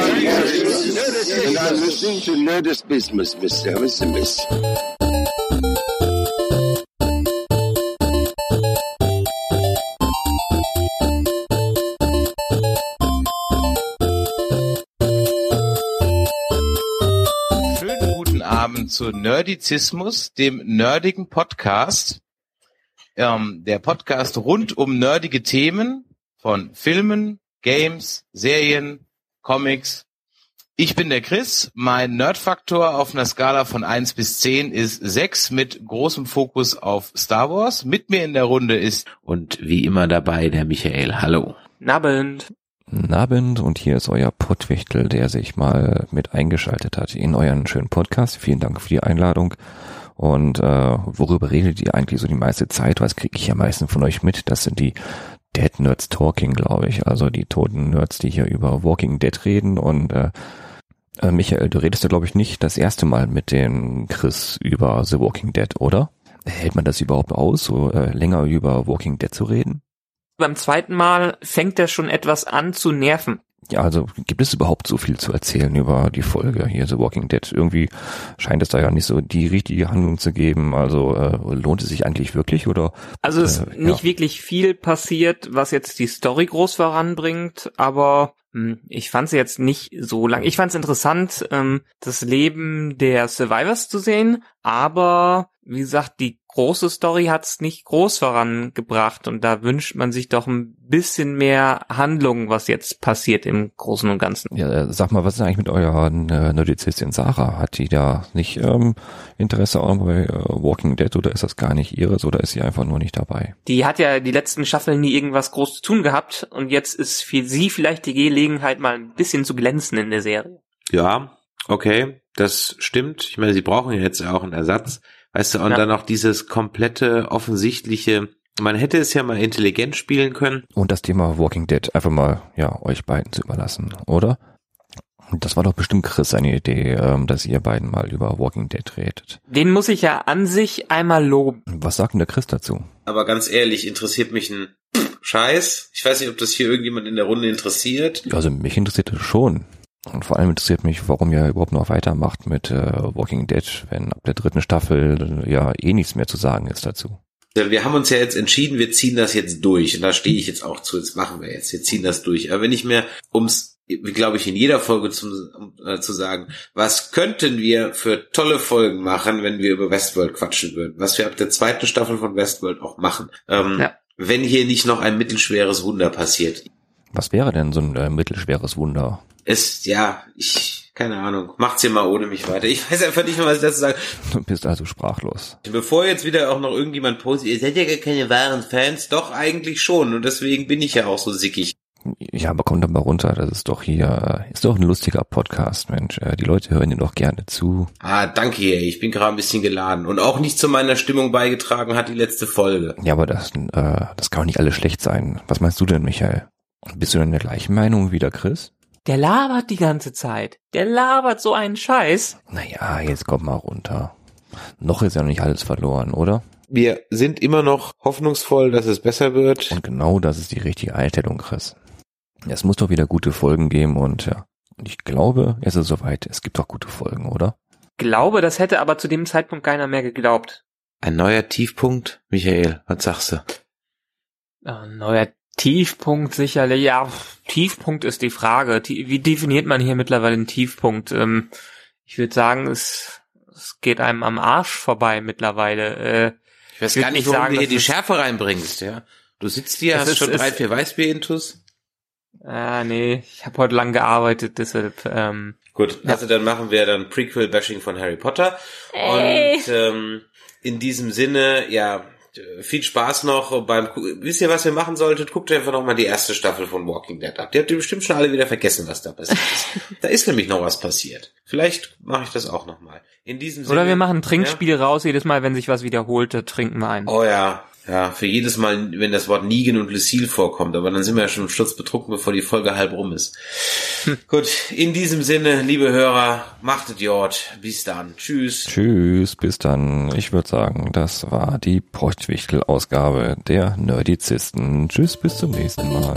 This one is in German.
And I'm listening to Nerdist Business, Mr. Mr. Miss. Schönen guten Abend zu Nerdizismus, dem nerdigen Podcast. Ähm, der Podcast rund um nerdige Themen von Filmen, Games, Serien, Comics. Ich bin der Chris. Mein Nerdfaktor auf einer Skala von 1 bis 10 ist 6 mit großem Fokus auf Star Wars. Mit mir in der Runde ist Und wie immer dabei der Michael. Hallo. Nabend. Guten Abend und hier ist euer Pottwichtel, der sich mal mit eingeschaltet hat in euren schönen Podcast. Vielen Dank für die Einladung. Und äh, worüber redet ihr eigentlich so die meiste Zeit? Was kriege ich am meisten von euch mit? Das sind die Dead Nerds Talking, glaube ich. Also die toten Nerds, die hier über Walking Dead reden. Und äh, äh, Michael, du redest ja, glaube ich, nicht das erste Mal mit dem Chris über The Walking Dead, oder? Hält man das überhaupt aus, so äh, länger über Walking Dead zu reden? Beim zweiten Mal fängt er schon etwas an zu nerven. Ja, also gibt es überhaupt so viel zu erzählen über die Folge hier, The Walking Dead? Irgendwie scheint es da ja nicht so die richtige Handlung zu geben. Also äh, lohnt es sich eigentlich wirklich oder? Also es ist Äh, nicht ja. wirklich viel passiert, was jetzt die Story groß voranbringt, aber ich fand es jetzt nicht so lang. Ich fand es interessant, ähm, das Leben der Survivors zu sehen, aber wie gesagt, die große Story hat es nicht groß vorangebracht und da wünscht man sich doch ein bisschen mehr Handlung, was jetzt passiert im Großen und Ganzen. Ja, äh, sag mal, was ist eigentlich mit eurer äh, Nerdizistin Sarah? Hat die da nicht ähm, Interesse auch bei äh, Walking Dead oder ist das gar nicht ihres oder ist sie einfach nur nicht dabei? Die hat ja die letzten Staffeln nie irgendwas groß zu tun gehabt und jetzt ist für sie vielleicht die Gelegenheit, mal ein bisschen zu glänzen in der Serie. Ja, okay, das stimmt. Ich meine, sie brauchen ja jetzt auch einen Ersatz. Weißt du, und Ja. dann noch dieses komplette, offensichtliche, man hätte es ja mal intelligent spielen können. Und das Thema Walking Dead einfach mal, ja, euch beiden zu überlassen, oder? Und Das war doch bestimmt Chris seine Idee, ähm, dass ihr beiden mal über Walking Dead redet. Den muss ich ja an sich einmal loben. Was sagt denn der Chris dazu? Aber ganz ehrlich, interessiert mich ein Scheiß. Ich weiß nicht, ob das hier irgendjemand in der Runde interessiert. Ja, Also mich interessiert das schon. Und vor allem interessiert mich, warum ihr überhaupt noch weitermacht mit äh, Walking Dead, wenn ab der dritten Staffel ja eh nichts mehr zu sagen ist dazu. Wir haben uns ja jetzt entschieden, wir ziehen das jetzt durch. Und da stehe ich jetzt auch zu. Das machen wir jetzt. Wir ziehen das durch. Aber wenn ich mir, ums, wie glaube ich, in jeder Folge zum, um, äh, zu sagen, was könnten wir für tolle Folgen machen, wenn wir über Westworld quatschen würden? Was wir ab der zweiten Staffel von Westworld auch machen. Ähm, Ja. Wenn hier nicht noch ein mittelschweres Wunder passiert. Was wäre denn so ein äh, mittelschweres Wunder? Es, ja, ich, keine Ahnung. Macht's hier mal ohne mich weiter. Ich weiß einfach nicht mehr, was ich dazu sagen. Du bist also sprachlos. Bevor jetzt wieder auch noch irgendjemand postet, ihr seid ja gar keine wahren Fans, doch eigentlich schon und deswegen bin ich ja auch so sickig. Ja, aber kommt doch mal runter, das ist doch hier, ist doch ein lustiger Podcast, Mensch. Äh, die Leute hören dir doch gerne zu. Ah, danke, ey. ich bin gerade ein bisschen geladen und auch nicht zu meiner Stimmung beigetragen hat die letzte Folge. Ja, aber das, äh, das kann doch nicht alles schlecht sein. Was meinst du denn, Michael? Bist du denn der gleichen Meinung wie der Chris? Der labert die ganze Zeit. Der labert so einen Scheiß. Naja, jetzt komm mal runter. Noch ist ja noch nicht alles verloren, oder? Wir sind immer noch hoffnungsvoll, dass es besser wird. Und genau das ist die richtige Einstellung, Chris. Es muss doch wieder gute Folgen geben und ja, und ich glaube, es ist soweit. Es gibt doch gute Folgen, oder? Glaube, das hätte aber zu dem Zeitpunkt keiner mehr geglaubt. Ein neuer Tiefpunkt. Michael, was sagst du? Ein neuer Tiefpunkt sicherlich. Ja, Tiefpunkt ist die Frage. Wie definiert man hier mittlerweile einen Tiefpunkt? Ähm, ich würde sagen, es, es geht einem am Arsch vorbei mittlerweile. Äh, Ich weiß würd gar nicht, warum sagen, du hier die Schärfe reinbringst, ja. Du sitzt hier, hast ist- schon drei, vier Weißbier-Intus. Ah, nee, ich habe heute lang gearbeitet, deshalb. Ähm, Gut, Ja. also dann machen wir dann Prequel-Bashing von Harry Potter. Und ähm, in diesem Sinne, ja, viel Spaß noch beim Wisst ihr, was ihr machen solltet? Guckt einfach noch mal die erste Staffel von Walking Dead ab. Die habt ihr bestimmt schon alle wieder vergessen, was da passiert ist. da ist nämlich noch was passiert. Vielleicht mache ich das auch noch mal. In diesem Sinne. oder wir machen ein Trinkspiel raus, jedes Mal, wenn sich was wiederholt, da trinken wir ein. Oh ja, ja, für jedes Mal, wenn das Wort Negan und Lucille vorkommt, aber dann sind wir ja schon Schutz betrunken, bevor die Folge halb rum ist. Gut, in diesem Sinne, liebe Hörer, machtet Jord. Bis dann. Tschüss. Tschüss, bis dann. Ich würde sagen, das war die Pochtwichtel-Ausgabe der Nerdizisten. Tschüss, bis zum nächsten Mal.